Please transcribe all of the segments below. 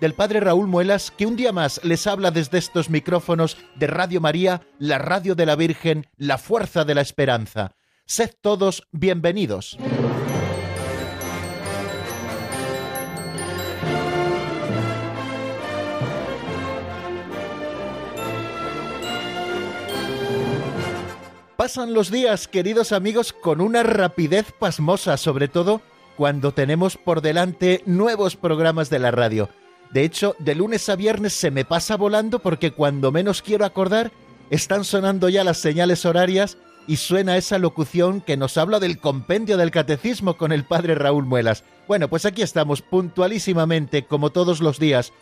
del Padre Raúl Muelas, que un día más les habla desde estos micrófonos de Radio María, la radio de la Virgen, la fuerza de la esperanza. Sed todos bienvenidos. Pasan los días, queridos amigos, con una rapidez pasmosa, sobre todo cuando tenemos por delante nuevos programas de la radio. De hecho, de lunes a viernes se me pasa volando porque cuando menos quiero acordar, están sonando ya las señales horarias y suena esa locución que nos habla del compendio del catecismo con el padre Raúl Muelas. Bueno, pues aquí estamos puntualísimamente, como todos los días,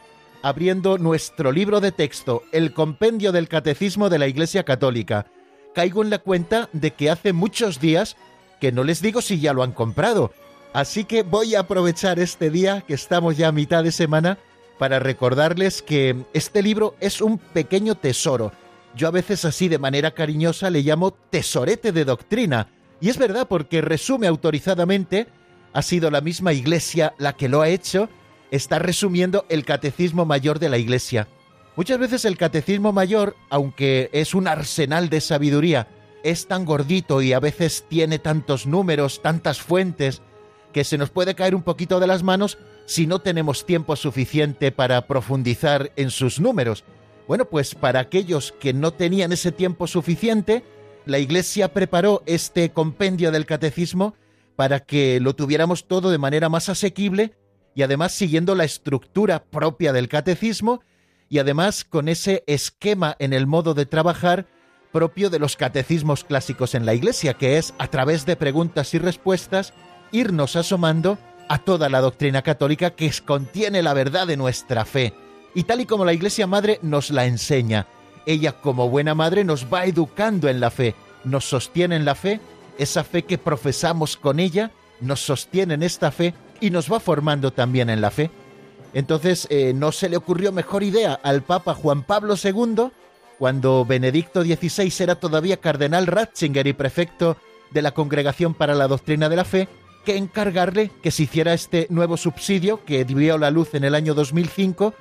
abriendo nuestro libro de texto, el compendio del catecismo de la Iglesia Católica. Caigo en la cuenta de que hace muchos días que no les digo si ya lo han comprado, así que voy a aprovechar este día que estamos ya a mitad de semana para recordarles que este libro es un pequeño tesoro. Yo a veces así de manera cariñosa le llamo tesorete de doctrina. Y es verdad porque resume autorizadamente, ha sido la misma Iglesia la que lo ha hecho, está resumiendo el Catecismo Mayor de la Iglesia. Muchas veces el Catecismo Mayor, aunque es un arsenal de sabiduría, es tan gordito y a veces tiene tantos números, tantas fuentes, que se nos puede caer un poquito de las manos si no tenemos tiempo suficiente para profundizar en sus números. Bueno, pues para aquellos que no tenían ese tiempo suficiente, la Iglesia preparó este compendio del catecismo para que lo tuviéramos todo de manera más asequible y además siguiendo la estructura propia del catecismo y además con ese esquema en el modo de trabajar propio de los catecismos clásicos en la Iglesia, que es a través de preguntas y respuestas irnos asomando a toda la doctrina católica que contiene la verdad de nuestra fe. Y tal y como la Iglesia Madre nos la enseña, ella como buena madre nos va educando en la fe, nos sostiene en la fe, esa fe que profesamos con ella, nos sostiene en esta fe y nos va formando también en la fe. Entonces, eh, no se le ocurrió mejor idea al Papa Juan Pablo II, cuando Benedicto XVI era todavía cardenal Ratzinger y prefecto de la Congregación para la Doctrina de la Fe, que encargarle que se hiciera este nuevo subsidio que dio la luz en el año 2005,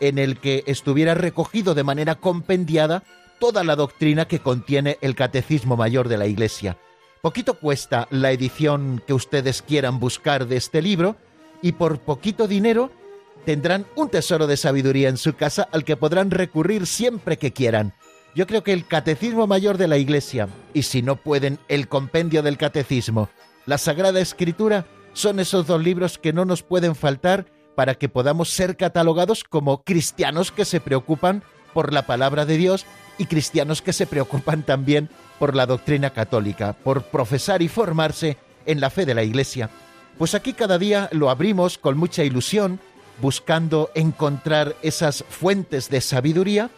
en el que estuviera recogido de manera compendiada toda la doctrina que contiene el Catecismo Mayor de la Iglesia. Poquito cuesta la edición que ustedes quieran buscar de este libro y por poquito dinero tendrán un tesoro de sabiduría en su casa al que podrán recurrir siempre que quieran. Yo creo que el Catecismo Mayor de la Iglesia, y si no pueden, el Compendio del Catecismo, la Sagrada Escritura son esos dos libros que no nos pueden faltar para que podamos ser catalogados como cristianos que se preocupan por la palabra de Dios y cristianos que se preocupan también por la doctrina católica, por profesar y formarse en la fe de la Iglesia. Pues aquí cada día lo abrimos con mucha ilusión, buscando encontrar esas fuentes de sabiduría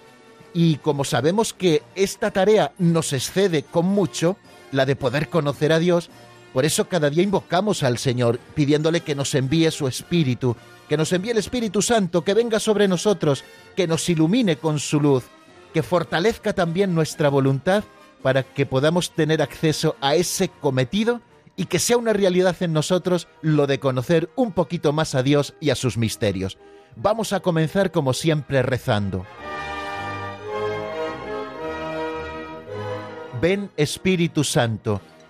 y como sabemos que esta tarea nos excede con mucho, la de poder conocer a Dios, por eso cada día invocamos al Señor pidiéndole que nos envíe su Espíritu, que nos envíe el Espíritu Santo, que venga sobre nosotros, que nos ilumine con su luz, que fortalezca también nuestra voluntad para que podamos tener acceso a ese cometido y que sea una realidad en nosotros lo de conocer un poquito más a Dios y a sus misterios. Vamos a comenzar como siempre rezando. Ven Espíritu Santo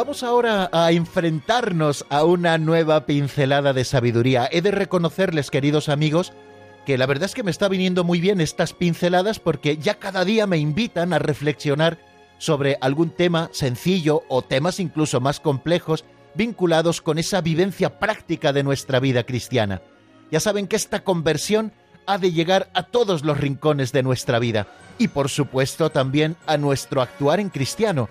Vamos ahora a enfrentarnos a una nueva pincelada de sabiduría. He de reconocerles, queridos amigos, que la verdad es que me está viniendo muy bien estas pinceladas porque ya cada día me invitan a reflexionar sobre algún tema sencillo o temas incluso más complejos vinculados con esa vivencia práctica de nuestra vida cristiana. Ya saben que esta conversión ha de llegar a todos los rincones de nuestra vida y por supuesto también a nuestro actuar en cristiano,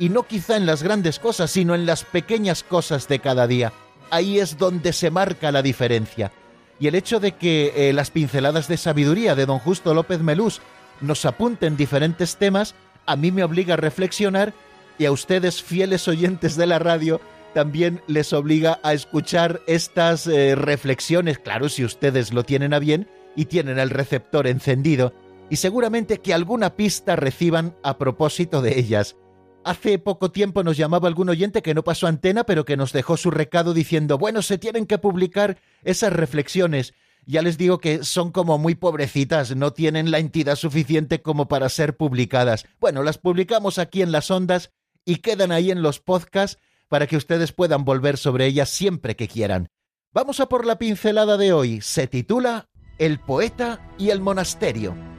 y no quizá en las grandes cosas, sino en las pequeñas cosas de cada día. Ahí es donde se marca la diferencia. Y el hecho de que eh, las pinceladas de sabiduría de don Justo López Melús nos apunten diferentes temas, a mí me obliga a reflexionar y a ustedes, fieles oyentes de la radio, también les obliga a escuchar estas eh, reflexiones, claro, si ustedes lo tienen a bien y tienen el receptor encendido, y seguramente que alguna pista reciban a propósito de ellas. Hace poco tiempo nos llamaba algún oyente que no pasó antena, pero que nos dejó su recado diciendo, bueno, se tienen que publicar esas reflexiones. Ya les digo que son como muy pobrecitas, no tienen la entidad suficiente como para ser publicadas. Bueno, las publicamos aquí en las ondas y quedan ahí en los podcasts para que ustedes puedan volver sobre ellas siempre que quieran. Vamos a por la pincelada de hoy. Se titula El poeta y el monasterio.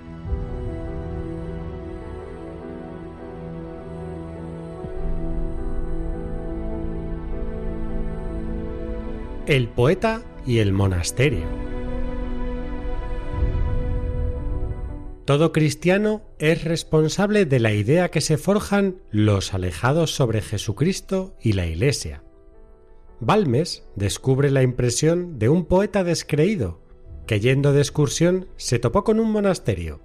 El poeta y el monasterio. Todo cristiano es responsable de la idea que se forjan los alejados sobre Jesucristo y la Iglesia. Balmes descubre la impresión de un poeta descreído que yendo de excursión se topó con un monasterio.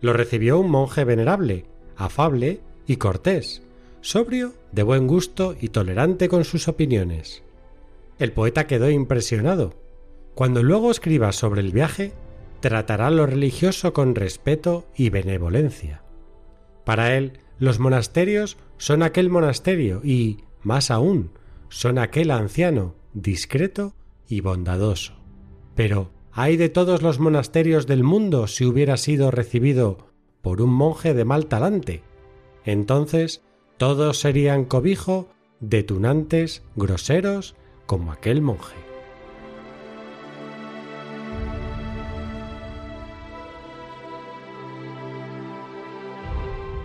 Lo recibió un monje venerable, afable y cortés, sobrio, de buen gusto y tolerante con sus opiniones. El poeta quedó impresionado. Cuando luego escriba sobre el viaje, tratará lo religioso con respeto y benevolencia. Para él, los monasterios son aquel monasterio y, más aún, son aquel anciano, discreto y bondadoso. Pero, ¿hay de todos los monasterios del mundo si hubiera sido recibido por un monje de mal talante? Entonces, todos serían cobijo de tunantes, groseros como aquel monje.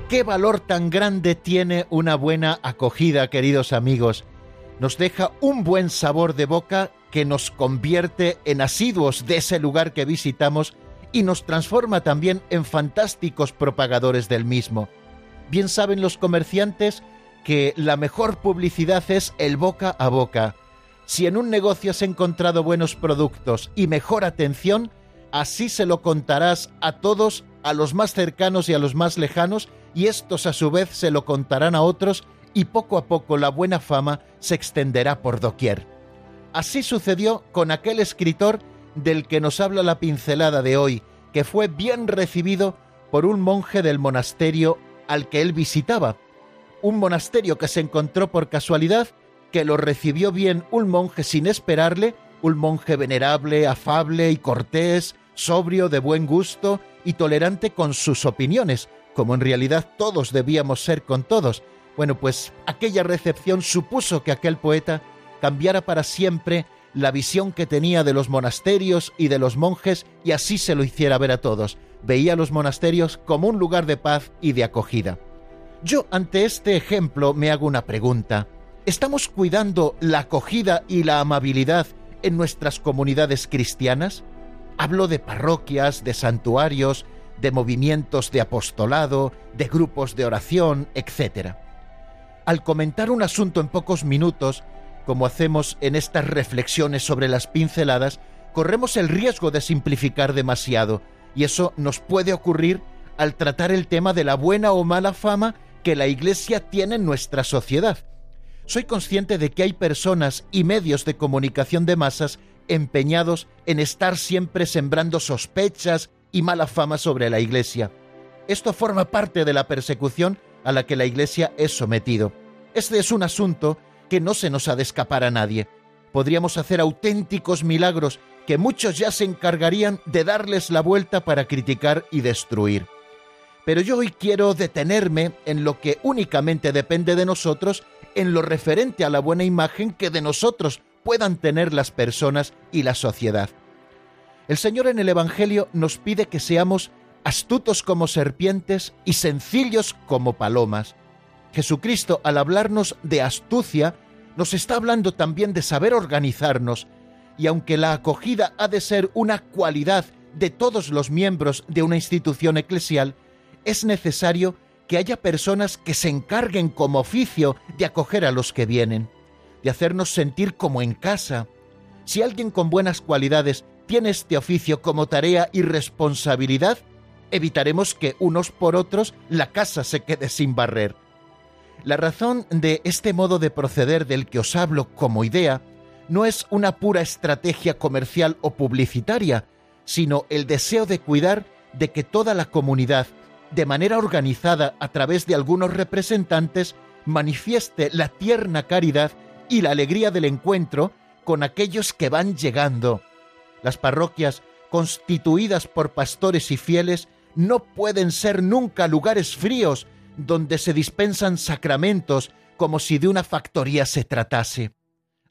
¿Qué valor tan grande tiene una buena acogida, queridos amigos? Nos deja un buen sabor de boca que nos convierte en asiduos de ese lugar que visitamos y nos transforma también en fantásticos propagadores del mismo. Bien saben los comerciantes que la mejor publicidad es el boca a boca. Si en un negocio has encontrado buenos productos y mejor atención, así se lo contarás a todos, a los más cercanos y a los más lejanos, y estos a su vez se lo contarán a otros, y poco a poco la buena fama se extenderá por doquier. Así sucedió con aquel escritor del que nos habla la pincelada de hoy, que fue bien recibido por un monje del monasterio al que él visitaba, un monasterio que se encontró por casualidad que lo recibió bien un monje sin esperarle, un monje venerable, afable y cortés, sobrio, de buen gusto y tolerante con sus opiniones, como en realidad todos debíamos ser con todos. Bueno, pues aquella recepción supuso que aquel poeta cambiara para siempre la visión que tenía de los monasterios y de los monjes y así se lo hiciera ver a todos. Veía los monasterios como un lugar de paz y de acogida. Yo ante este ejemplo me hago una pregunta. ¿Estamos cuidando la acogida y la amabilidad en nuestras comunidades cristianas? Hablo de parroquias, de santuarios, de movimientos de apostolado, de grupos de oración, etc. Al comentar un asunto en pocos minutos, como hacemos en estas reflexiones sobre las pinceladas, corremos el riesgo de simplificar demasiado, y eso nos puede ocurrir al tratar el tema de la buena o mala fama que la Iglesia tiene en nuestra sociedad soy consciente de que hay personas y medios de comunicación de masas empeñados en estar siempre sembrando sospechas y mala fama sobre la Iglesia. Esto forma parte de la persecución a la que la Iglesia es sometido. Este es un asunto que no se nos ha de escapar a nadie. Podríamos hacer auténticos milagros que muchos ya se encargarían de darles la vuelta para criticar y destruir. Pero yo hoy quiero detenerme en lo que únicamente depende de nosotros en lo referente a la buena imagen que de nosotros puedan tener las personas y la sociedad. El Señor en el Evangelio nos pide que seamos astutos como serpientes y sencillos como palomas. Jesucristo, al hablarnos de astucia, nos está hablando también de saber organizarnos, y aunque la acogida ha de ser una cualidad de todos los miembros de una institución eclesial, es necesario que haya personas que se encarguen como oficio de acoger a los que vienen, de hacernos sentir como en casa. Si alguien con buenas cualidades tiene este oficio como tarea y responsabilidad, evitaremos que unos por otros la casa se quede sin barrer. La razón de este modo de proceder del que os hablo como idea no es una pura estrategia comercial o publicitaria, sino el deseo de cuidar de que toda la comunidad, de manera organizada a través de algunos representantes, manifieste la tierna caridad y la alegría del encuentro con aquellos que van llegando. Las parroquias, constituidas por pastores y fieles, no pueden ser nunca lugares fríos donde se dispensan sacramentos como si de una factoría se tratase.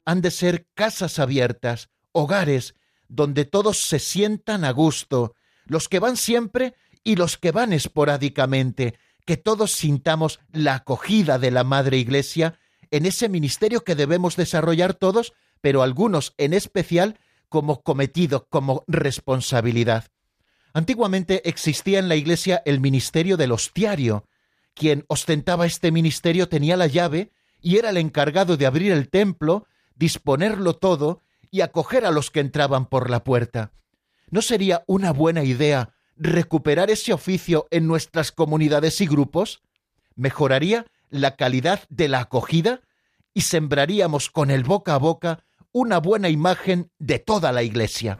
Han de ser casas abiertas, hogares, donde todos se sientan a gusto, los que van siempre y los que van esporádicamente, que todos sintamos la acogida de la Madre Iglesia en ese ministerio que debemos desarrollar todos, pero algunos en especial como cometido, como responsabilidad. Antiguamente existía en la Iglesia el ministerio del hostiario. Quien ostentaba este ministerio tenía la llave y era el encargado de abrir el templo, disponerlo todo y acoger a los que entraban por la puerta. ¿No sería una buena idea recuperar ese oficio en nuestras comunidades y grupos? Mejoraría la calidad de la acogida y sembraríamos con el boca a boca una buena imagen de toda la Iglesia.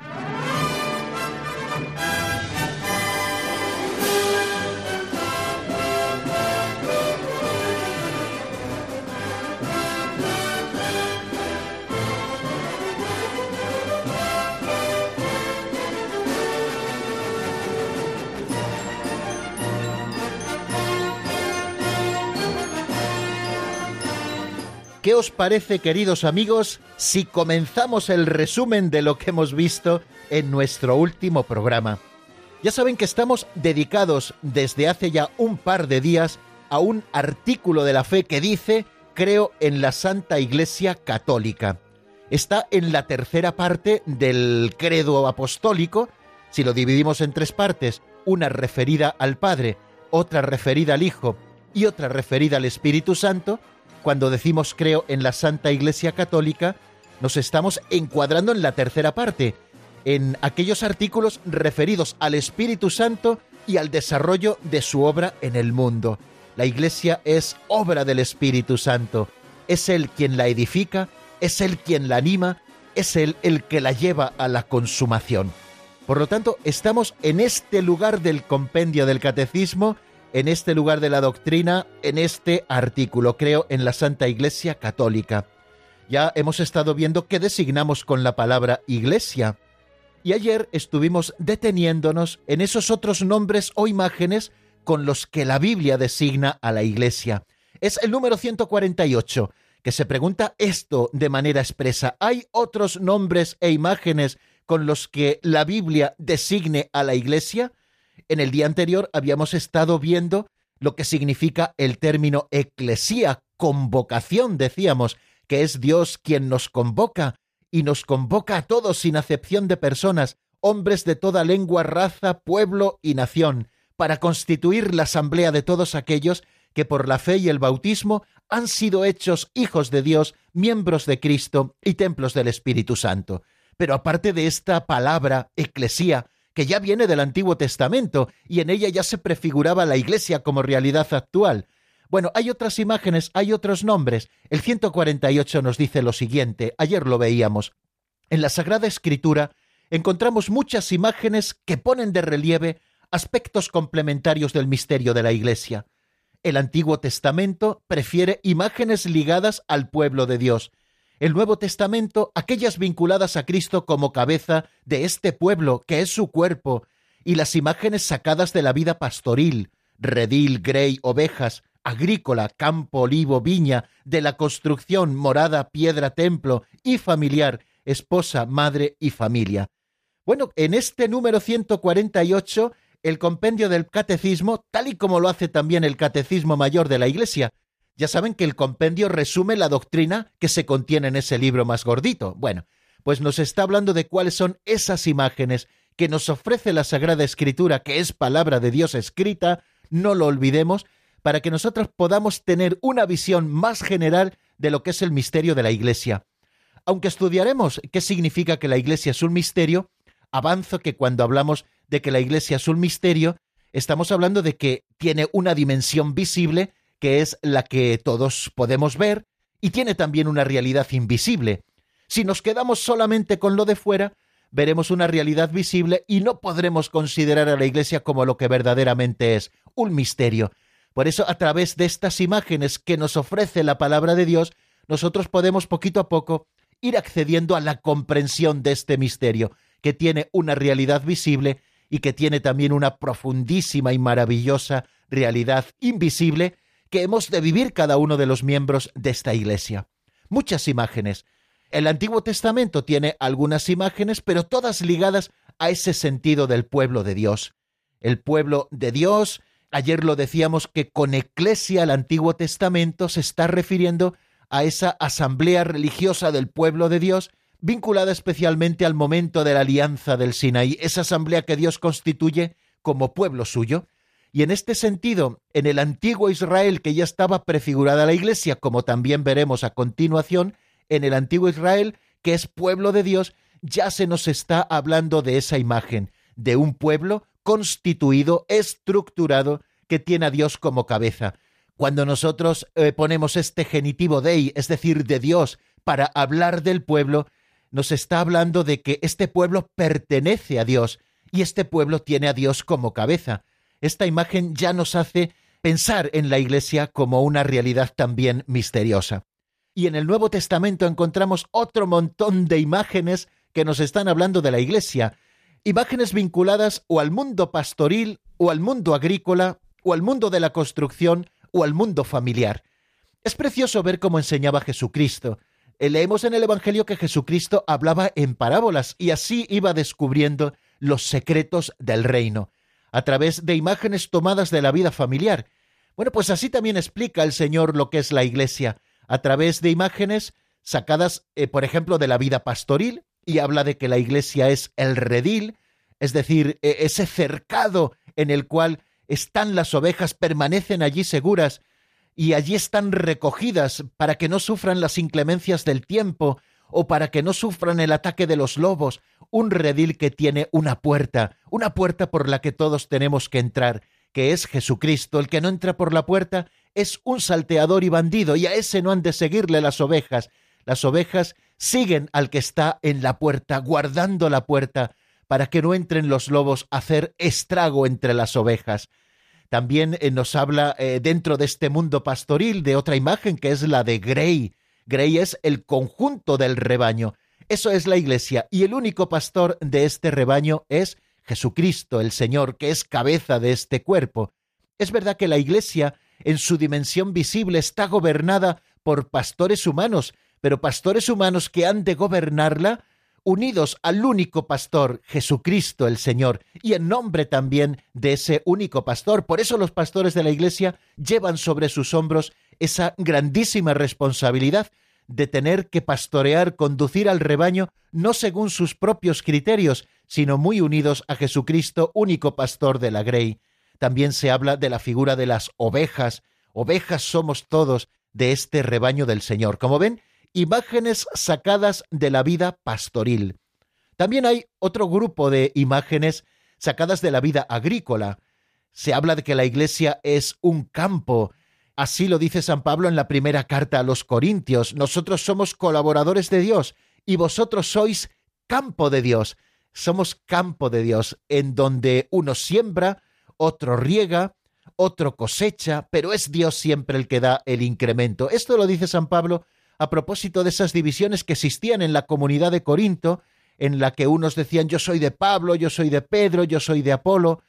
¿Qué os parece, queridos amigos, si comenzamos el resumen de lo que hemos visto en nuestro último programa? Ya saben que estamos dedicados desde hace ya un par de días a un artículo de la fe que dice Creo en la Santa Iglesia Católica. Está en la tercera parte del credo apostólico. Si lo dividimos en tres partes, una referida al Padre, otra referida al Hijo y otra referida al Espíritu Santo, cuando decimos creo en la Santa Iglesia Católica, nos estamos encuadrando en la tercera parte, en aquellos artículos referidos al Espíritu Santo y al desarrollo de su obra en el mundo. La Iglesia es obra del Espíritu Santo. Es Él quien la edifica, es Él quien la anima, es Él el que la lleva a la consumación. Por lo tanto, estamos en este lugar del compendio del catecismo en este lugar de la doctrina, en este artículo, creo en la Santa Iglesia Católica. Ya hemos estado viendo qué designamos con la palabra Iglesia. Y ayer estuvimos deteniéndonos en esos otros nombres o imágenes con los que la Biblia designa a la Iglesia. Es el número 148, que se pregunta esto de manera expresa. ¿Hay otros nombres e imágenes con los que la Biblia designe a la Iglesia? En el día anterior habíamos estado viendo lo que significa el término eclesía, convocación, decíamos, que es Dios quien nos convoca y nos convoca a todos sin acepción de personas, hombres de toda lengua, raza, pueblo y nación, para constituir la asamblea de todos aquellos que por la fe y el bautismo han sido hechos hijos de Dios, miembros de Cristo y templos del Espíritu Santo. Pero aparte de esta palabra eclesía, que ya viene del Antiguo Testamento y en ella ya se prefiguraba la Iglesia como realidad actual. Bueno, hay otras imágenes, hay otros nombres. El 148 nos dice lo siguiente, ayer lo veíamos. En la Sagrada Escritura encontramos muchas imágenes que ponen de relieve aspectos complementarios del misterio de la Iglesia. El Antiguo Testamento prefiere imágenes ligadas al pueblo de Dios, el Nuevo Testamento aquellas vinculadas a Cristo como cabeza de este pueblo que es su cuerpo, y las imágenes sacadas de la vida pastoril, redil, grey, ovejas, agrícola, campo, olivo, viña, de la construcción, morada, piedra, templo y familiar, esposa, madre y familia. Bueno, en este número 148, el compendio del catecismo, tal y como lo hace también el catecismo mayor de la Iglesia, ya saben que el compendio resume la doctrina que se contiene en ese libro más gordito. Bueno, pues nos está hablando de cuáles son esas imágenes que nos ofrece la Sagrada Escritura, que es palabra de Dios escrita, no lo olvidemos, para que nosotros podamos tener una visión más general de lo que es el misterio de la Iglesia. Aunque estudiaremos qué significa que la Iglesia es un misterio, avanzo que cuando hablamos de que la Iglesia es un misterio, estamos hablando de que tiene una dimensión visible, que es la que todos podemos ver, y tiene también una realidad invisible, si nos quedamos solamente con lo de fuera, veremos una realidad visible y no podremos considerar a la Iglesia como lo que verdaderamente es, un misterio. Por eso, a través de estas imágenes que nos ofrece la palabra de Dios, nosotros podemos poquito a poco ir accediendo a la comprensión de este misterio, que tiene una realidad visible y que tiene también una profundísima y maravillosa realidad invisible que hemos de vivir cada uno de los miembros de esta Iglesia. Muchas imágenes, el Antiguo Testamento tiene algunas imágenes, pero todas ligadas a ese sentido del pueblo de Dios. El pueblo de Dios, ayer lo decíamos que con eclesia el Antiguo Testamento se está refiriendo a esa asamblea religiosa del pueblo de Dios, vinculada especialmente al momento de la alianza del Sinaí, esa asamblea que Dios constituye como pueblo suyo. Y en este sentido, en el antiguo Israel que ya estaba prefigurada la Iglesia, como también veremos a continuación, en el antiguo Israel, que es pueblo de Dios, ya se nos está hablando de esa imagen, de un pueblo constituido, estructurado, que tiene a Dios como cabeza. Cuando nosotros eh, ponemos este genitivo dei, es decir, de Dios, para hablar del pueblo, nos está hablando de que este pueblo pertenece a Dios y este pueblo tiene a Dios como cabeza. Esta imagen ya nos hace pensar en la Iglesia como una realidad también misteriosa. Y en el Nuevo Testamento encontramos otro montón de imágenes que nos están hablando de la Iglesia, imágenes vinculadas o al mundo pastoril, o al mundo agrícola, o al mundo de la construcción, o al mundo familiar. Es precioso ver cómo enseñaba Jesucristo. Eh, leemos en el Evangelio que Jesucristo hablaba en parábolas y así iba descubriendo los secretos del reino, a través de imágenes tomadas de la vida familiar. Bueno, pues así también explica el Señor lo que es la Iglesia a través de imágenes sacadas, eh, por ejemplo, de la vida pastoril, y habla de que la iglesia es el redil, es decir, e, ese cercado en el cual están las ovejas, permanecen allí seguras y allí están recogidas para que no sufran las inclemencias del tiempo o para que no sufran el ataque de los lobos, un redil que tiene una puerta, una puerta por la que todos tenemos que entrar, que es Jesucristo, el que no entra por la puerta es un salteador y bandido, y a ese no han de seguirle las ovejas. Las ovejas siguen al que está en la puerta, guardando la puerta, para que no entren los lobos a hacer estrago entre las ovejas. También eh, nos habla eh, dentro de este mundo pastoril de otra imagen que es la de Grey. Grey es el conjunto del rebaño. Eso es la iglesia y el único pastor de este rebaño es Jesucristo, el Señor, que es cabeza de este cuerpo. Es verdad que la iglesia en su dimensión visible está gobernada por pastores humanos, pero pastores humanos que han de gobernarla unidos al único pastor, Jesucristo el Señor, y en nombre también de ese único pastor. Por eso los pastores de la Iglesia llevan sobre sus hombros esa grandísima responsabilidad de tener que pastorear, conducir al rebaño, no según sus propios criterios, sino muy unidos a Jesucristo, único pastor de la Grey. También se habla de la figura de las ovejas. Ovejas somos todos de este rebaño del Señor. Como ven, imágenes sacadas de la vida pastoril. También hay otro grupo de imágenes sacadas de la vida agrícola. Se habla de que la iglesia es un campo. Así lo dice San Pablo en la primera carta a los Corintios. Nosotros somos colaboradores de Dios y vosotros sois campo de Dios. Somos campo de Dios en donde uno siembra, otro riega, otro cosecha, pero es Dios siempre el que da el incremento. Esto lo dice San Pablo a propósito de esas divisiones que existían en la comunidad de Corinto, en la que unos decían yo soy de Pablo, yo soy de Pedro, yo soy de Apolo,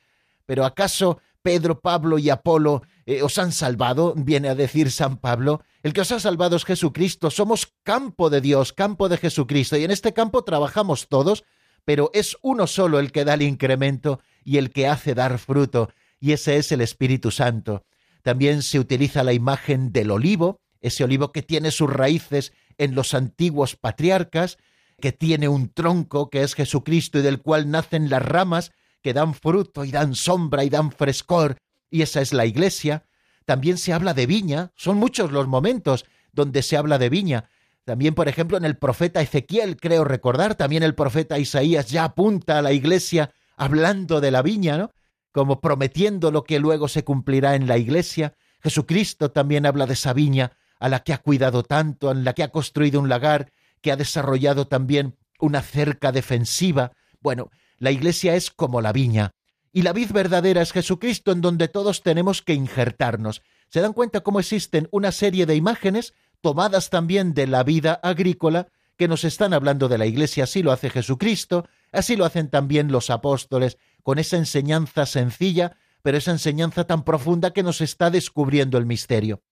pero ¿acaso Pedro, Pablo y Apolo eh, os han salvado, viene a decir San Pablo. El que os ha salvado es Jesucristo. Somos campo de Dios, campo de Jesucristo. Y en este campo trabajamos todos, pero es uno solo el que da el incremento y el que hace dar fruto, y ese es el Espíritu Santo. También se utiliza la imagen del olivo, ese olivo que tiene sus raíces en los antiguos patriarcas, que tiene un tronco que es Jesucristo y del cual nacen las ramas que dan fruto y dan sombra y dan frescor, y esa es la iglesia. También se habla de viña, son muchos los momentos donde se habla de viña. También, por ejemplo, en el profeta Ezequiel, creo recordar, también el profeta Isaías ya apunta a la iglesia hablando de la viña, ¿no? Como prometiendo lo que luego se cumplirá en la iglesia. Jesucristo también habla de esa viña a la que ha cuidado tanto, en la que ha construido un lagar, que ha desarrollado también una cerca defensiva. Bueno, la iglesia es como la viña, y la vid verdadera es Jesucristo en donde todos tenemos que injertarnos. ¿Se dan cuenta cómo existen una serie de imágenes tomadas también de la vida agrícola que nos están hablando de la iglesia? Así lo hace Jesucristo, así lo hacen también los apóstoles, con esa enseñanza sencilla, pero esa enseñanza tan profunda que nos está descubriendo el misterio.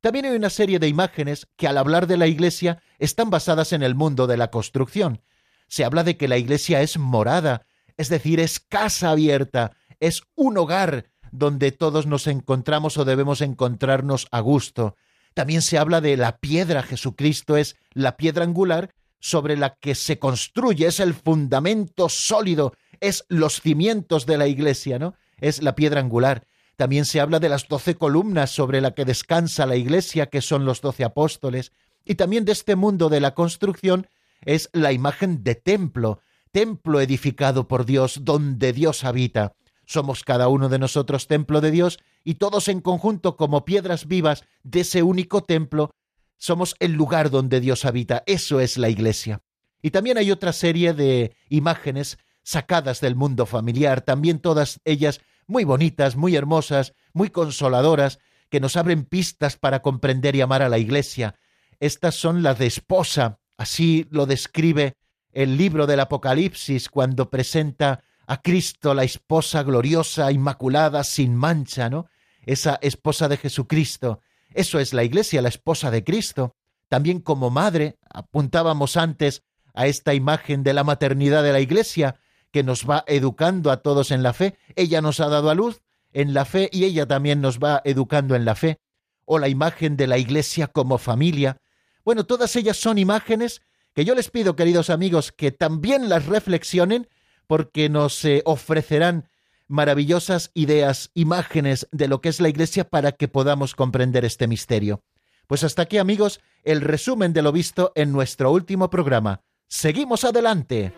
También hay una serie de imágenes que al hablar de la iglesia están basadas en el mundo de la construcción. Se habla de que la iglesia es morada, es decir, es casa abierta, es un hogar donde todos nos encontramos o debemos encontrarnos a gusto. También se habla de la piedra, Jesucristo es la piedra angular sobre la que se construye, es el fundamento sólido, es los cimientos de la iglesia, ¿no? Es la piedra angular. También se habla de las doce columnas sobre la que descansa la iglesia, que son los doce apóstoles, y también de este mundo de la construcción es la imagen de templo, templo edificado por Dios, donde Dios habita. Somos cada uno de nosotros templo de Dios y todos en conjunto como piedras vivas de ese único templo, somos el lugar donde Dios habita. Eso es la iglesia. Y también hay otra serie de imágenes sacadas del mundo familiar, también todas ellas muy bonitas, muy hermosas, muy consoladoras, que nos abren pistas para comprender y amar a la Iglesia. Estas son las de esposa, así lo describe el libro del Apocalipsis cuando presenta a Cristo, la esposa gloriosa, inmaculada, sin mancha, ¿no? Esa esposa de Jesucristo. Eso es la Iglesia, la esposa de Cristo. También como madre, apuntábamos antes a esta imagen de la maternidad de la Iglesia, que nos va educando a todos en la fe. Ella nos ha dado a luz en la fe y ella también nos va educando en la fe. O la imagen de la Iglesia como familia. Bueno, todas ellas son imágenes que yo les pido, queridos amigos, que también las reflexionen porque nos eh, ofrecerán maravillosas ideas, imágenes de lo que es la Iglesia para que podamos comprender este misterio. Pues hasta aquí, amigos, el resumen de lo visto en nuestro último programa. Seguimos adelante.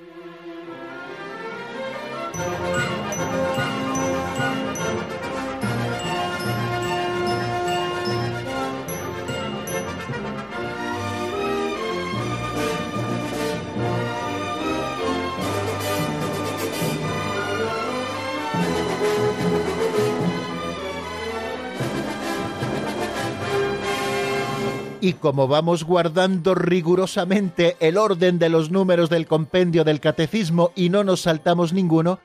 Y como vamos guardando rigurosamente el orden de los números del compendio del catecismo y no nos saltamos ninguno,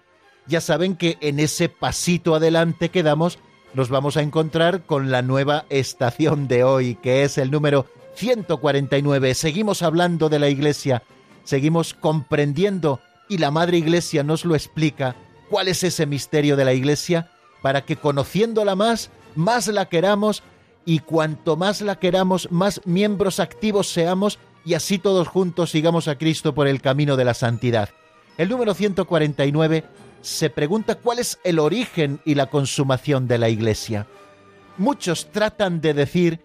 ya saben que en ese pasito adelante que damos nos vamos a encontrar con la nueva estación de hoy, que es el número 149. Seguimos hablando de la Iglesia, seguimos comprendiendo y la Madre Iglesia nos lo explica cuál es ese misterio de la Iglesia para que conociéndola más, más la queramos y cuanto más la queramos, más miembros activos seamos y así todos juntos sigamos a Cristo por el camino de la santidad. El número 149 se pregunta cuál es el origen y la consumación de la Iglesia. Muchos tratan de decir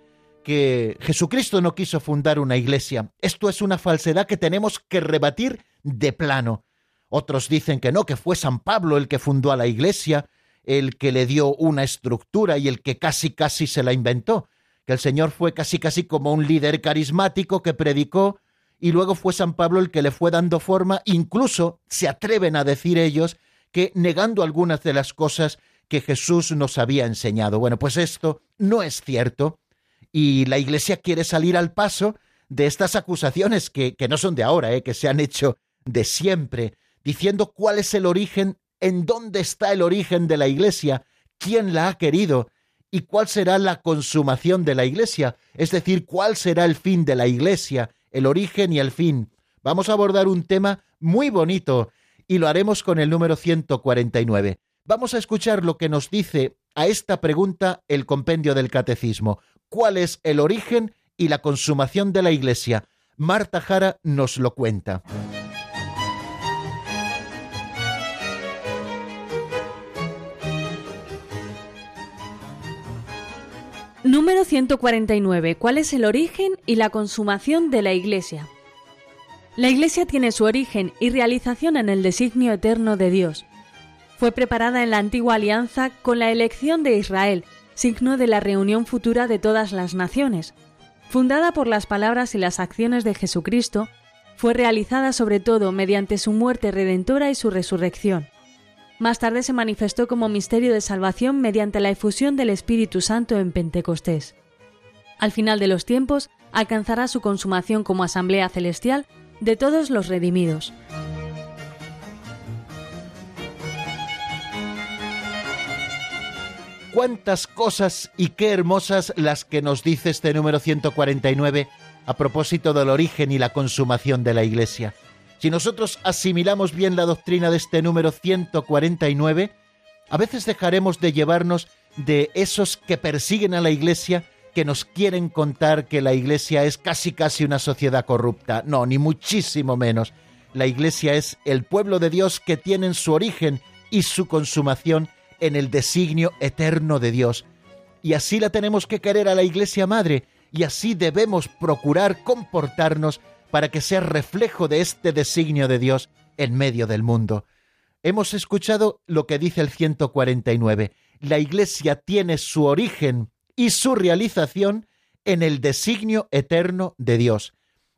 que Jesucristo no quiso fundar una iglesia. Esto es una falsedad que tenemos que rebatir de plano. Otros dicen que no, que fue San Pablo el que fundó a la iglesia, el que le dio una estructura y el que casi casi se la inventó, que el Señor fue casi casi como un líder carismático que predicó y luego fue San Pablo el que le fue dando forma, incluso se atreven a decir ellos que negando algunas de las cosas que Jesús nos había enseñado. Bueno, pues esto no es cierto y la Iglesia quiere salir al paso de estas acusaciones que, que no son de ahora, eh, que se han hecho de siempre, diciendo cuál es el origen en dónde está el origen de la Iglesia, quién la ha querido y cuál será la consumación de la Iglesia, es decir, cuál será el fin de la Iglesia, el origen y el fin. Vamos a abordar un tema muy bonito y lo haremos con el número 149. Vamos a escuchar lo que nos dice a esta pregunta el compendio del Catecismo. ¿Cuál es el origen y la consumación de la Iglesia? Marta Jara nos lo cuenta. Número 149. ¿Cuál es el origen y la consumación de la Iglesia? La Iglesia tiene su origen y realización en el designio eterno de Dios. Fue preparada en la antigua alianza con la elección de Israel, signo de la reunión futura de todas las naciones. Fundada por las palabras y las acciones de Jesucristo, fue realizada sobre todo mediante su muerte redentora y su resurrección. Más tarde se manifestó como misterio de salvación mediante la efusión del Espíritu Santo en Pentecostés. Al final de los tiempos, alcanzará su consumación como asamblea celestial de todos los redimidos. Cuántas cosas y qué hermosas las que nos dice este número 149 a propósito del origen y la consumación de la Iglesia. Si nosotros asimilamos bien la doctrina de este número 149, a veces dejaremos de llevarnos de esos que persiguen a la Iglesia, que nos quieren contar que la Iglesia es casi casi una sociedad corrupta. No, ni muchísimo menos. La Iglesia es el pueblo de Dios que tiene su origen y su consumación en el designio eterno de Dios. Y así la tenemos que querer a la Iglesia Madre, y así debemos procurar comportarnos para que sea reflejo de este designio de Dios en medio del mundo. Hemos escuchado lo que dice el 149. La Iglesia tiene su origen y su realización en el designio eterno de Dios.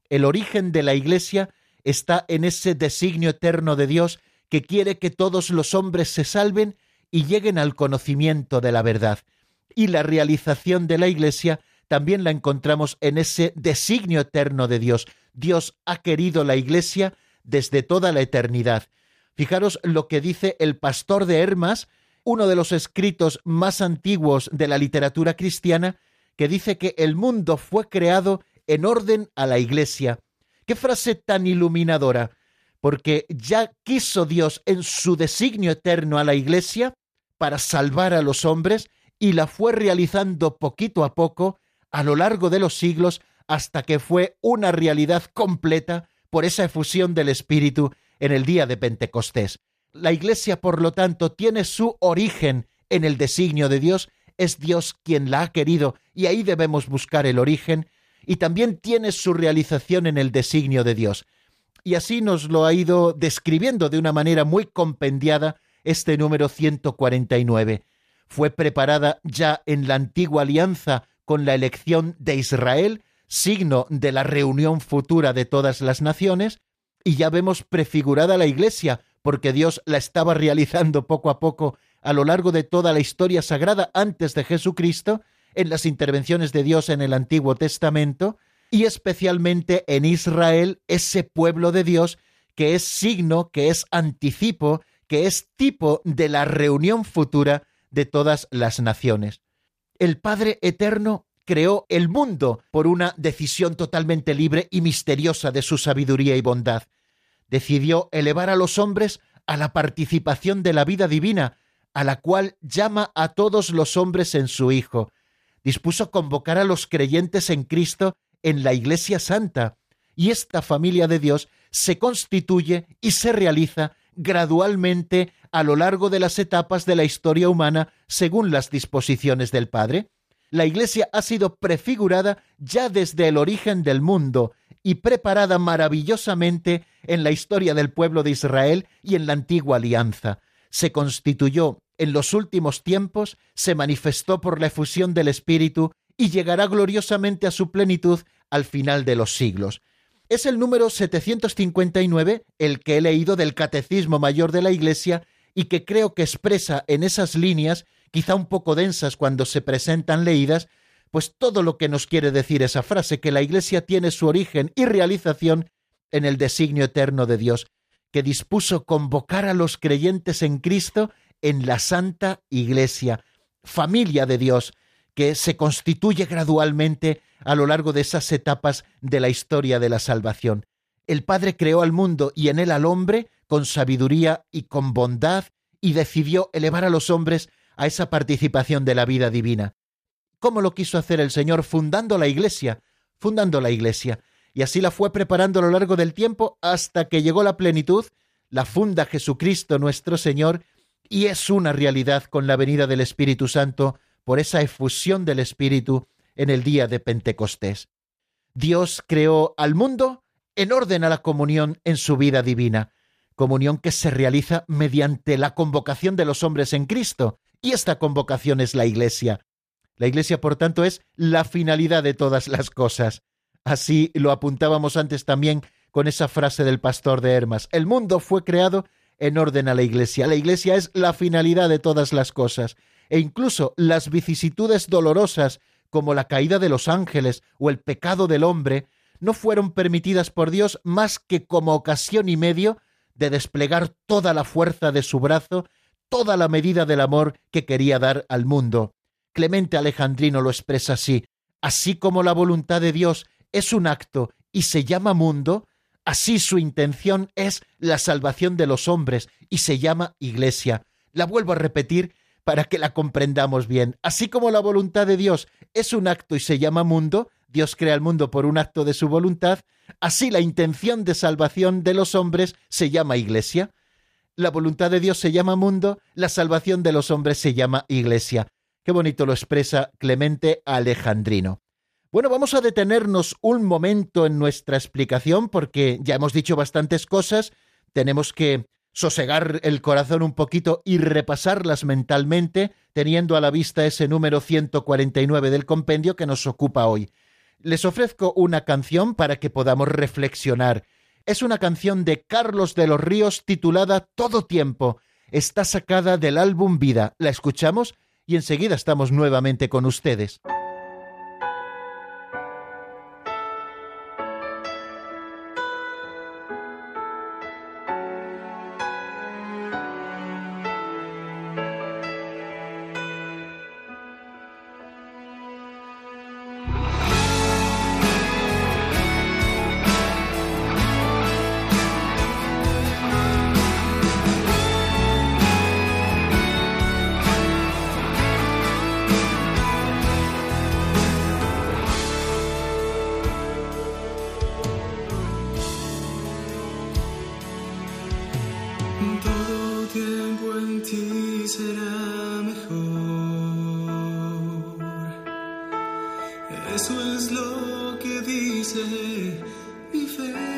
El origen de la Iglesia está en ese designio eterno de Dios que quiere que todos los hombres se salven y lleguen al conocimiento de la verdad. Y la realización de la Iglesia también la encontramos en ese designio eterno de Dios, Dios ha querido la Iglesia desde toda la eternidad. Fijaros lo que dice el pastor de Hermas, uno de los escritos más antiguos de la literatura cristiana, que dice que el mundo fue creado en orden a la Iglesia. Qué frase tan iluminadora, porque ya quiso Dios en su designio eterno a la Iglesia para salvar a los hombres y la fue realizando poquito a poco a lo largo de los siglos hasta que fue una realidad completa por esa efusión del Espíritu en el día de Pentecostés. La Iglesia, por lo tanto, tiene su origen en el designio de Dios, es Dios quien la ha querido y ahí debemos buscar el origen, y también tiene su realización en el designio de Dios. Y así nos lo ha ido describiendo de una manera muy compendiada este número 149. Fue preparada ya en la antigua alianza con la elección de Israel signo de la reunión futura de todas las naciones, y ya vemos prefigurada la Iglesia, porque Dios la estaba realizando poco a poco a lo largo de toda la historia sagrada antes de Jesucristo, en las intervenciones de Dios en el Antiguo Testamento, y especialmente en Israel, ese pueblo de Dios que es signo, que es anticipo, que es tipo de la reunión futura de todas las naciones. El Padre Eterno creó el mundo por una decisión totalmente libre y misteriosa de su sabiduría y bondad. Decidió elevar a los hombres a la participación de la vida divina, a la cual llama a todos los hombres en su Hijo. Dispuso convocar a los creyentes en Cristo en la Iglesia Santa, y esta familia de Dios se constituye y se realiza gradualmente a lo largo de las etapas de la historia humana según las disposiciones del Padre la Iglesia ha sido prefigurada ya desde el origen del mundo y preparada maravillosamente en la historia del pueblo de Israel y en la antigua alianza. Se constituyó en los últimos tiempos, se manifestó por la efusión del Espíritu y llegará gloriosamente a su plenitud al final de los siglos. Es el número 759 el que he leído del Catecismo Mayor de la Iglesia y que creo que expresa en esas líneas quizá un poco densas cuando se presentan leídas, pues todo lo que nos quiere decir esa frase, que la Iglesia tiene su origen y realización en el designio eterno de Dios, que dispuso convocar a los creyentes en Cristo en la Santa Iglesia, familia de Dios, que se constituye gradualmente a lo largo de esas etapas de la historia de la salvación. El Padre creó al mundo y en él al hombre con sabiduría y con bondad y decidió elevar a los hombres a esa participación de la vida divina. ¿Cómo lo quiso hacer el Señor? Fundando la Iglesia, fundando la Iglesia. Y así la fue preparando a lo largo del tiempo hasta que llegó la plenitud, la funda Jesucristo nuestro Señor, y es una realidad con la venida del Espíritu Santo por esa efusión del Espíritu en el día de Pentecostés. Dios creó al mundo en orden a la comunión en su vida divina, comunión que se realiza mediante la convocación de los hombres en Cristo, y esta convocación es la Iglesia. La Iglesia, por tanto, es la finalidad de todas las cosas. Así lo apuntábamos antes también con esa frase del pastor de Hermas. El mundo fue creado en orden a la Iglesia. La Iglesia es la finalidad de todas las cosas. E incluso las vicisitudes dolorosas, como la caída de los ángeles o el pecado del hombre, no fueron permitidas por Dios más que como ocasión y medio de desplegar toda la fuerza de su brazo, toda la medida del amor que quería dar al mundo. Clemente Alejandrino lo expresa así, así como la voluntad de Dios es un acto y se llama mundo, así su intención es la salvación de los hombres y se llama iglesia. La vuelvo a repetir para que la comprendamos bien. Así como la voluntad de Dios es un acto y se llama mundo, Dios crea el mundo por un acto de su voluntad, así la intención de salvación de los hombres se llama iglesia. La voluntad de Dios se llama mundo, la salvación de los hombres se llama iglesia. Qué bonito lo expresa Clemente Alejandrino. Bueno, vamos a detenernos un momento en nuestra explicación porque ya hemos dicho bastantes cosas, tenemos que sosegar el corazón un poquito y repasarlas mentalmente, teniendo a la vista ese número 149 del compendio que nos ocupa hoy les ofrezco una canción para que podamos reflexionar. Es una canción de Carlos de los Ríos titulada Todo Tiempo. Está sacada del álbum Vida. La escuchamos y enseguida estamos nuevamente con ustedes. Eso es lo que dice mi fe.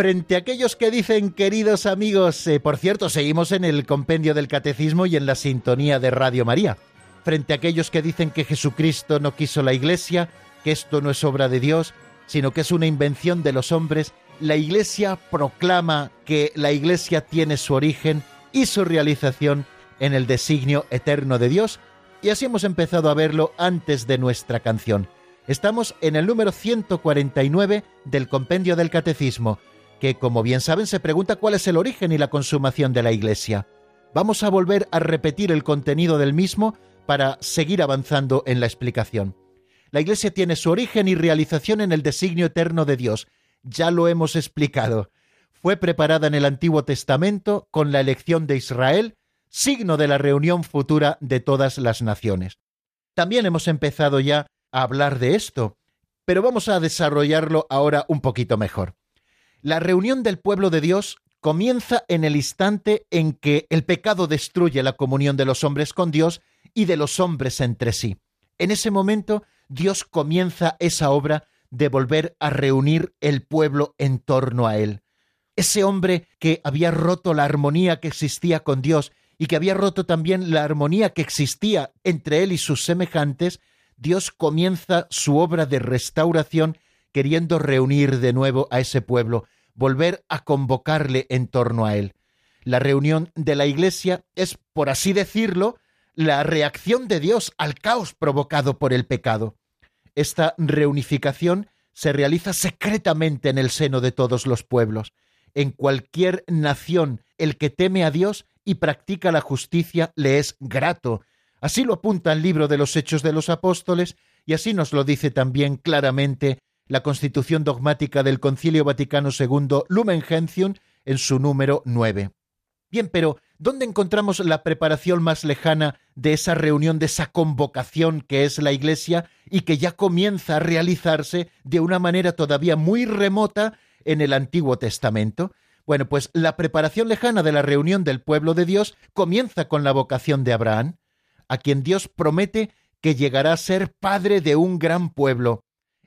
Frente a aquellos que dicen, queridos amigos, eh, por cierto, seguimos en el compendio del catecismo y en la sintonía de Radio María. Frente a aquellos que dicen que Jesucristo no quiso la Iglesia, que esto no es obra de Dios, sino que es una invención de los hombres, la Iglesia proclama que la Iglesia tiene su origen y su realización en el designio eterno de Dios, y así hemos empezado a verlo antes de nuestra canción. Estamos en el número 149 del compendio del Catecismo, que, como bien saben, se pregunta cuál es el origen y la consumación de la Iglesia. Vamos a volver a repetir el contenido del mismo para seguir avanzando en la explicación. La Iglesia tiene su origen y realización en el designio eterno de Dios. Ya lo hemos explicado. Fue preparada en el Antiguo Testamento con la elección de Israel, signo de la reunión futura de todas las naciones. También hemos empezado ya a hablar de esto, pero vamos a desarrollarlo ahora un poquito mejor. La reunión del pueblo de Dios comienza en el instante en que el pecado destruye la comunión de los hombres con Dios y de los hombres entre sí. En ese momento Dios comienza esa obra de volver a reunir el pueblo en torno a Él. Ese hombre que había roto la armonía que existía con Dios y que había roto también la armonía que existía entre Él y sus semejantes, Dios comienza su obra de restauración queriendo reunir de nuevo a ese pueblo, volver a convocarle en torno a él. La reunión de la Iglesia es, por así decirlo, la reacción de Dios al caos provocado por el pecado. Esta reunificación se realiza secretamente en el seno de todos los pueblos. En cualquier nación, el que teme a Dios y practica la justicia le es grato. Así lo apunta el libro de los Hechos de los Apóstoles y así nos lo dice también claramente la Constitución dogmática del Concilio Vaticano II Lumen Gentium en su número 9. Bien, pero ¿dónde encontramos la preparación más lejana de esa reunión, de esa convocación que es la Iglesia y que ya comienza a realizarse de una manera todavía muy remota en el Antiguo Testamento? Bueno, pues la preparación lejana de la reunión del pueblo de Dios comienza con la vocación de Abraham, a quien Dios promete que llegará a ser padre de un gran pueblo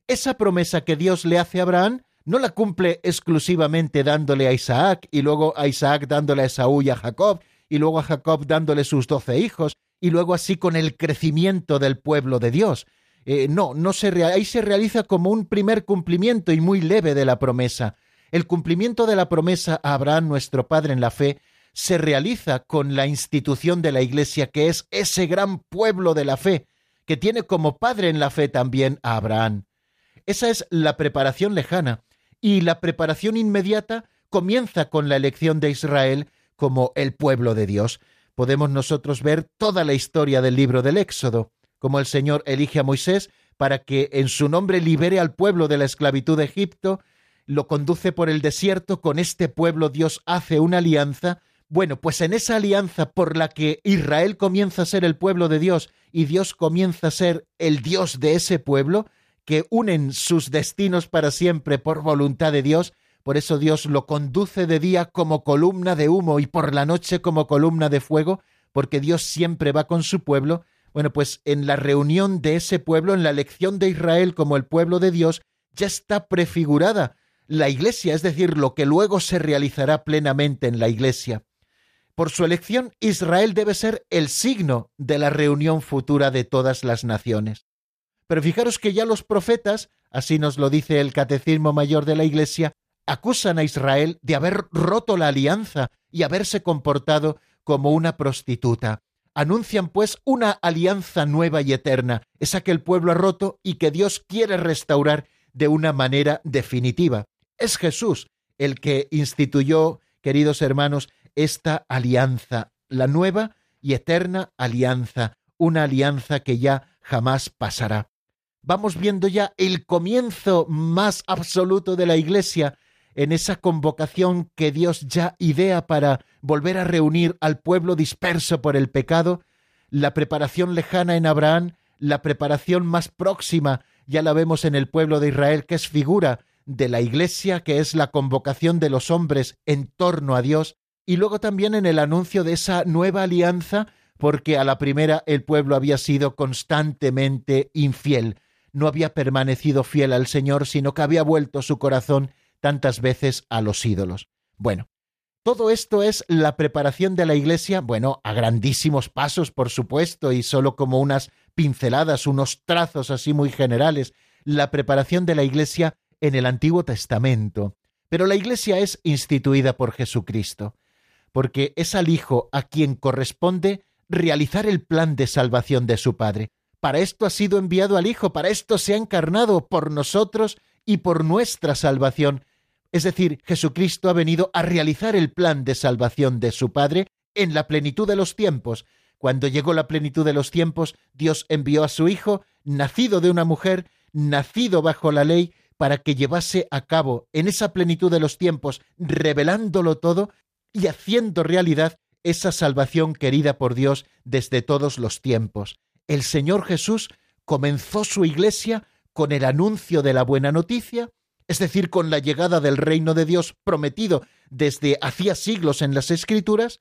esa promesa que Dios le hace a Abraham no la cumple exclusivamente dándole a Isaac y luego a Isaac dándole a Esaú y a Jacob y luego a Jacob dándole sus doce hijos y luego así con el crecimiento del pueblo de Dios. Eh, no, no se ahí se realiza como un primer cumplimiento y muy leve de la promesa. El cumplimiento de la promesa a Abraham, nuestro Padre en la fe, se realiza con la institución de la Iglesia, que es ese gran pueblo de la fe, que tiene como Padre en la fe también a Abraham. Esa es la preparación lejana. Y la preparación inmediata comienza con la elección de Israel como el pueblo de Dios. Podemos nosotros ver toda la historia del libro del Éxodo, como el Señor elige a Moisés para que en su nombre libere al pueblo de la esclavitud de Egipto, lo conduce por el desierto, con este pueblo Dios hace una alianza. Bueno, pues en esa alianza por la que Israel comienza a ser el pueblo de Dios y Dios comienza a ser el Dios de ese pueblo, que unen sus destinos para siempre por voluntad de Dios, por eso Dios lo conduce de día como columna de humo y por la noche como columna de fuego, porque Dios siempre va con su pueblo. Bueno, pues en la reunión de ese pueblo, en la elección de Israel como el pueblo de Dios, ya está prefigurada la iglesia, es decir, lo que luego se realizará plenamente en la iglesia. Por su elección, Israel debe ser el signo de la reunión futura de todas las naciones. Pero fijaros que ya los profetas, así nos lo dice el Catecismo Mayor de la Iglesia, acusan a Israel de haber roto la alianza y haberse comportado como una prostituta. Anuncian pues una alianza nueva y eterna, esa que el pueblo ha roto y que Dios quiere restaurar de una manera definitiva. Es Jesús el que instituyó, queridos hermanos, esta alianza, la nueva y eterna alianza, una alianza que ya jamás pasará vamos viendo ya el comienzo más absoluto de la Iglesia en esa convocación que Dios ya idea para volver a reunir al pueblo disperso por el pecado, la preparación lejana en Abraham, la preparación más próxima, ya la vemos en el pueblo de Israel, que es figura de la Iglesia, que es la convocación de los hombres en torno a Dios, y luego también en el anuncio de esa nueva alianza, porque a la primera el pueblo había sido constantemente infiel, no había permanecido fiel al Señor, sino que había vuelto su corazón tantas veces a los ídolos. Bueno, todo esto es la preparación de la Iglesia, bueno, a grandísimos pasos, por supuesto, y solo como unas pinceladas, unos trazos así muy generales, la preparación de la Iglesia en el Antiguo Testamento. Pero la Iglesia es instituida por Jesucristo, porque es al Hijo a quien corresponde realizar el plan de salvación de su Padre. Para esto ha sido enviado al Hijo, para esto se ha encarnado por nosotros y por nuestra salvación. Es decir, Jesucristo ha venido a realizar el plan de salvación de su Padre en la plenitud de los tiempos. Cuando llegó la plenitud de los tiempos, Dios envió a su Hijo, nacido de una mujer, nacido bajo la ley, para que llevase a cabo en esa plenitud de los tiempos, revelándolo todo y haciendo realidad esa salvación querida por Dios desde todos los tiempos. El Señor Jesús comenzó su iglesia con el anuncio de la buena noticia, es decir, con la llegada del reino de Dios prometido desde hacía siglos en las Escrituras,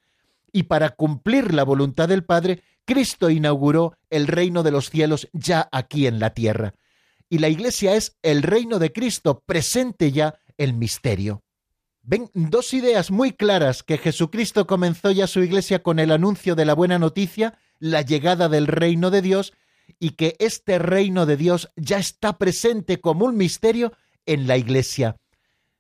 y para cumplir la voluntad del Padre, Cristo inauguró el reino de los cielos ya aquí en la tierra. Y la Iglesia es el reino de Cristo presente ya el misterio. Ven dos ideas muy claras que Jesucristo comenzó ya su Iglesia con el anuncio de la buena noticia, la llegada del reino de Dios, y que este reino de Dios ya está presente como un misterio en la Iglesia.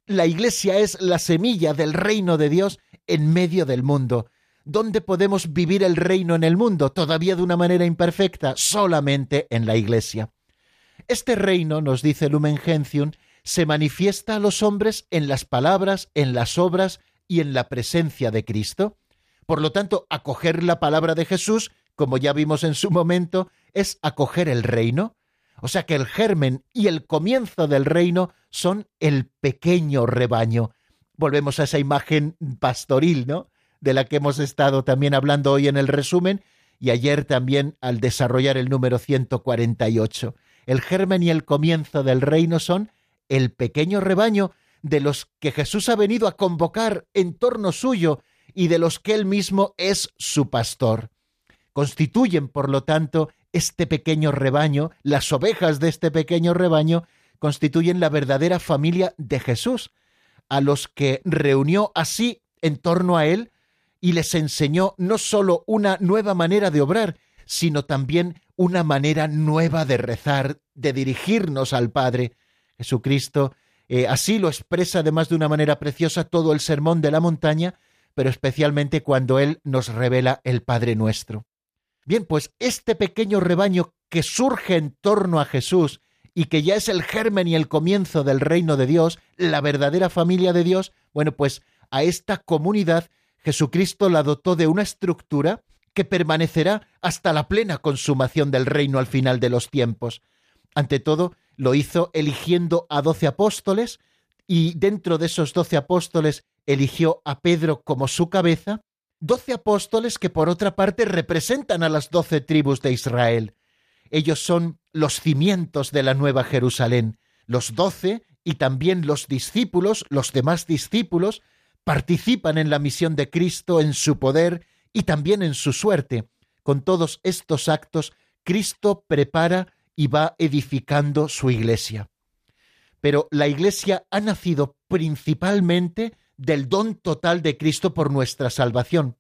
La Iglesia es la semilla del reino de Dios en medio del mundo. ¿Dónde podemos vivir el reino en el mundo? Todavía de una manera imperfecta, solamente en la Iglesia. Este reino, nos dice Lumen Gentium, se manifiesta a los hombres en las palabras, en las obras y en la presencia de Cristo. Por lo tanto, acoger la palabra de Jesús, como ya vimos en su momento, es acoger el reino. O sea que el germen y el comienzo del reino son el pequeño rebaño. Volvemos a esa imagen pastoril, ¿no? De la que hemos estado también hablando hoy en el resumen y ayer también al desarrollar el número 148. El germen y el comienzo del reino son el pequeño rebaño de los que Jesús ha venido a convocar en torno suyo y de los que él mismo es su pastor. Constituyen, por lo tanto, este pequeño rebaño, las ovejas de este pequeño rebaño, constituyen la verdadera familia de Jesús, a los que reunió así en torno a él y les enseñó no sólo una nueva manera de obrar, sino también una manera nueva de rezar, de dirigirnos al Padre, Jesucristo eh, así lo expresa además de una manera preciosa todo el sermón de la montaña, pero especialmente cuando Él nos revela el Padre nuestro. Bien, pues este pequeño rebaño que surge en torno a Jesús y que ya es el germen y el comienzo del reino de Dios, la verdadera familia de Dios, bueno, pues a esta comunidad Jesucristo la dotó de una estructura que permanecerá hasta la plena consumación del reino al final de los tiempos. Ante todo, lo hizo eligiendo a doce apóstoles y dentro de esos doce apóstoles eligió a Pedro como su cabeza, doce apóstoles que por otra parte representan a las doce tribus de Israel. Ellos son los cimientos de la nueva Jerusalén. Los doce y también los discípulos, los demás discípulos, participan en la misión de Cristo, en su poder y también en su suerte. Con todos estos actos, Cristo prepara y va edificando su iglesia. Pero la iglesia ha nacido principalmente del don total de Cristo por nuestra salvación,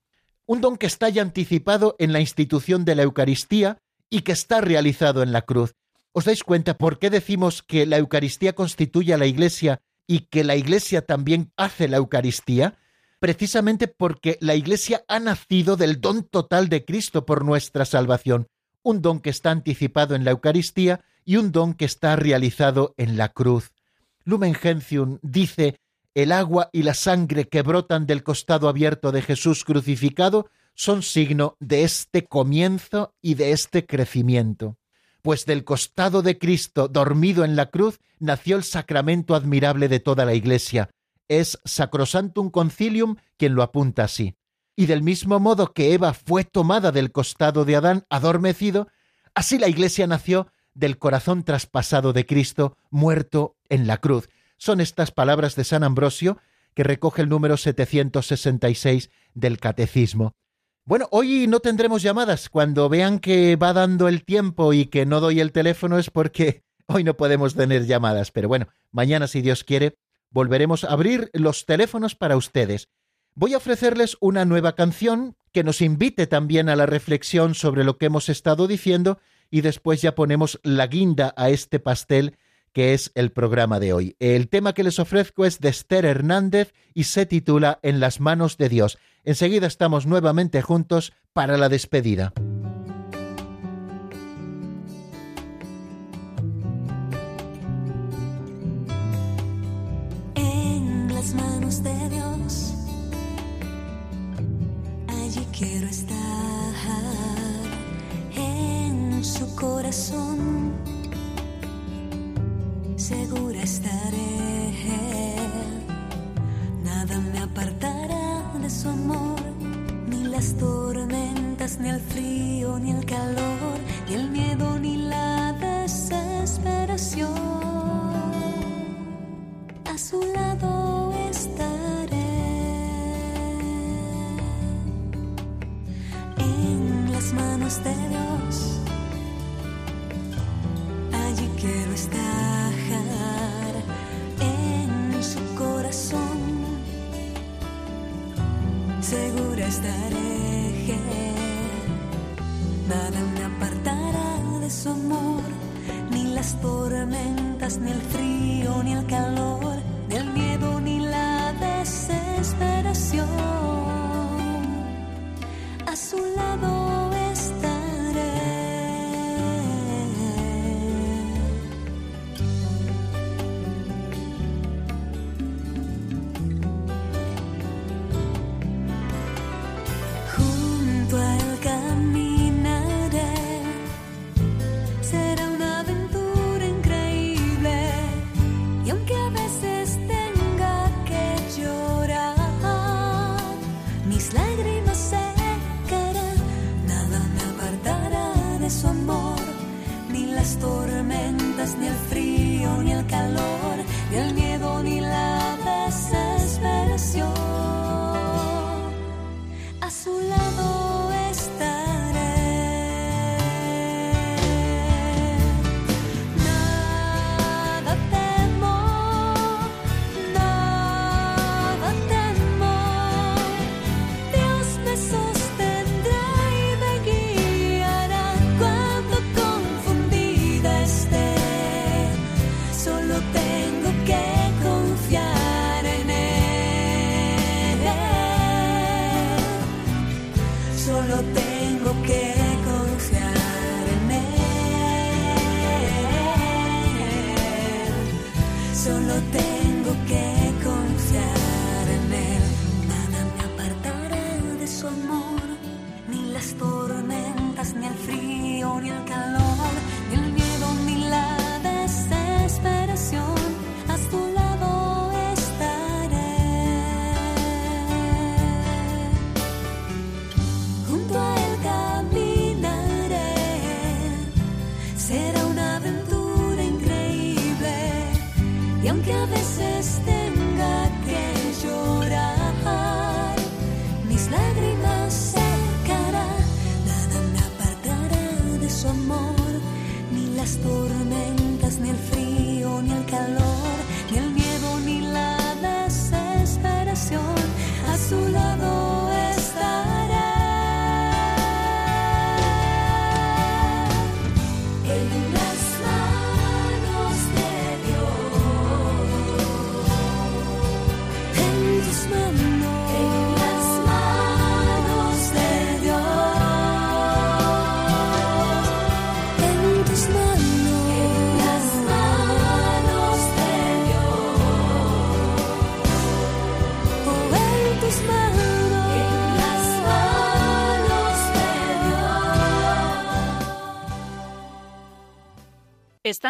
un don que está ya anticipado en la institución de la Eucaristía y que está realizado en la cruz. ¿Os dais cuenta por qué decimos que la Eucaristía constituye a la Iglesia y que la Iglesia también hace la Eucaristía? Precisamente porque la Iglesia ha nacido del don total de Cristo por nuestra salvación un don que está anticipado en la Eucaristía y un don que está realizado en la cruz. Lumen Gentium dice, el agua y la sangre que brotan del costado abierto de Jesús crucificado son signo de este comienzo y de este crecimiento. Pues del costado de Cristo dormido en la cruz nació el sacramento admirable de toda la Iglesia, Es Sacrosantum Concilium quien lo apunta así. Y del mismo modo que Eva fue tomada del costado de Adán adormecido, así la Iglesia nació del corazón traspasado de Cristo, muerto en la cruz. Son estas palabras de San Ambrosio que recoge el número 766 del Catecismo. Bueno, hoy no tendremos llamadas. Cuando vean que va dando el tiempo y que no doy el teléfono es porque hoy no podemos tener llamadas. Pero bueno, mañana, si Dios quiere, volveremos a abrir los teléfonos para ustedes. Voy a ofrecerles una nueva canción que nos invite también a la reflexión sobre lo que hemos estado diciendo y después ya ponemos la guinda a este pastel que es el programa de hoy. El tema que les ofrezco es de Esther Hernández y se titula En las manos de Dios. Enseguida estamos nuevamente juntos para la despedida.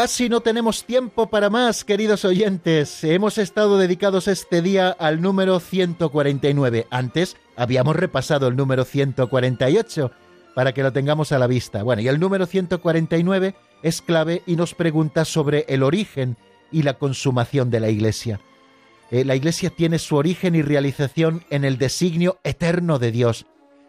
Casi no tenemos tiempo para más, queridos oyentes. Hemos estado dedicados este día al número 149. Antes habíamos repasado el número 148 para que lo tengamos a la vista. Bueno, y el número 149 es clave y nos pregunta sobre el origen y la consumación de la Iglesia. Eh, la Iglesia tiene su origen y realización en el designio eterno de Dios.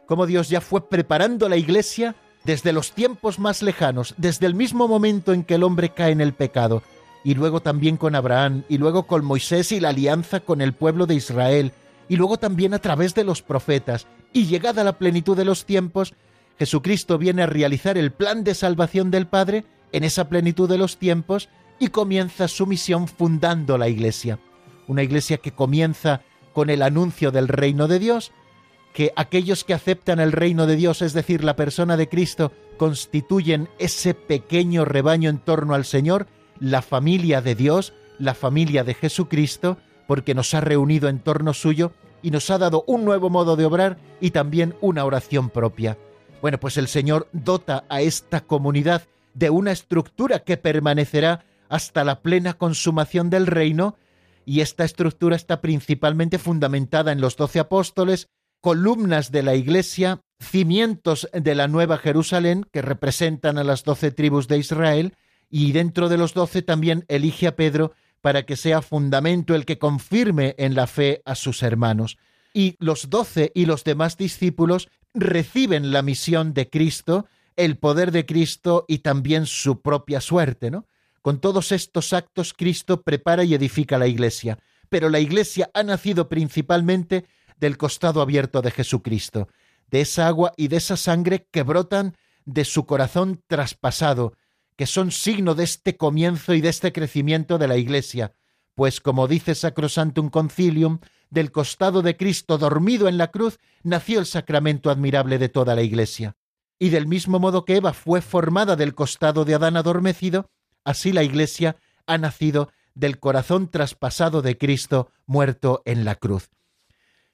Como Dios ya fue preparando la Iglesia desde los tiempos más lejanos, desde el mismo momento en que el hombre cae en el pecado, y luego también con Abraham, y luego con Moisés y la alianza con el pueblo de Israel, y luego también a través de los profetas, y llegada la plenitud de los tiempos, Jesucristo viene a realizar el plan de salvación del Padre en esa plenitud de los tiempos y comienza su misión fundando la Iglesia. Una Iglesia que comienza con el anuncio del reino de Dios, que aquellos que aceptan el reino de Dios, es decir, la persona de Cristo, constituyen ese pequeño rebaño en torno al Señor, la familia de Dios, la familia de Jesucristo, porque nos ha reunido en torno suyo y nos ha dado un nuevo modo de obrar y también una oración propia. Bueno, pues el Señor dota a esta comunidad de una estructura que permanecerá hasta la plena consumación del reino, y esta estructura está principalmente fundamentada en los doce apóstoles, columnas de la Iglesia, cimientos de la Nueva Jerusalén, que representan a las doce tribus de Israel, y dentro de los doce también elige a Pedro para que sea fundamento el que confirme en la fe a sus hermanos. Y los doce y los demás discípulos reciben la misión de Cristo, el poder de Cristo y también su propia suerte, ¿no? Con todos estos actos Cristo prepara y edifica la Iglesia, pero la Iglesia ha nacido principalmente del costado abierto de Jesucristo, de esa agua y de esa sangre que brotan de su corazón traspasado, que son signo de este comienzo y de este crecimiento de la Iglesia, pues como dice Sacrosantum Concilium, del costado de Cristo dormido en la cruz, nació el sacramento admirable de toda la Iglesia. Y del mismo modo que Eva fue formada del costado de Adán adormecido, así la Iglesia ha nacido del corazón traspasado de Cristo muerto en la cruz.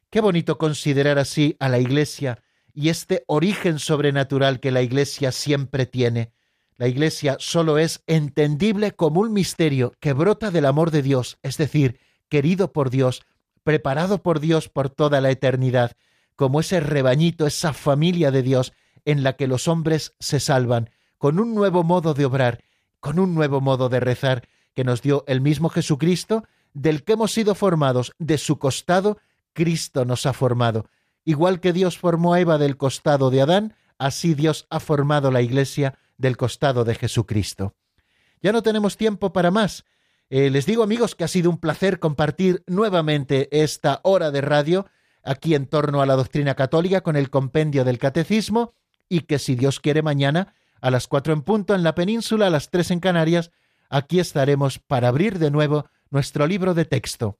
Qué bonito considerar así a la Iglesia y este origen sobrenatural que la Iglesia siempre tiene. La Iglesia solo es entendible como un misterio que brota del amor de Dios, es decir, querido por Dios, preparado por Dios por toda la eternidad, como ese rebañito, esa familia de Dios en la que los hombres se salvan, con un nuevo modo de obrar, con un nuevo modo de rezar que nos dio el mismo Jesucristo, del que hemos sido formados, de su costado, Cristo nos ha formado. Igual que Dios formó a Eva del costado de Adán, así Dios ha formado la Iglesia del costado de Jesucristo. Ya no tenemos tiempo para más, eh, les digo amigos que ha sido un placer compartir nuevamente esta hora de radio aquí en torno a la doctrina católica con el compendio del catecismo y que si Dios quiere mañana a las cuatro en punto en la península, a las tres en Canarias, aquí estaremos para abrir de nuevo nuestro libro de texto.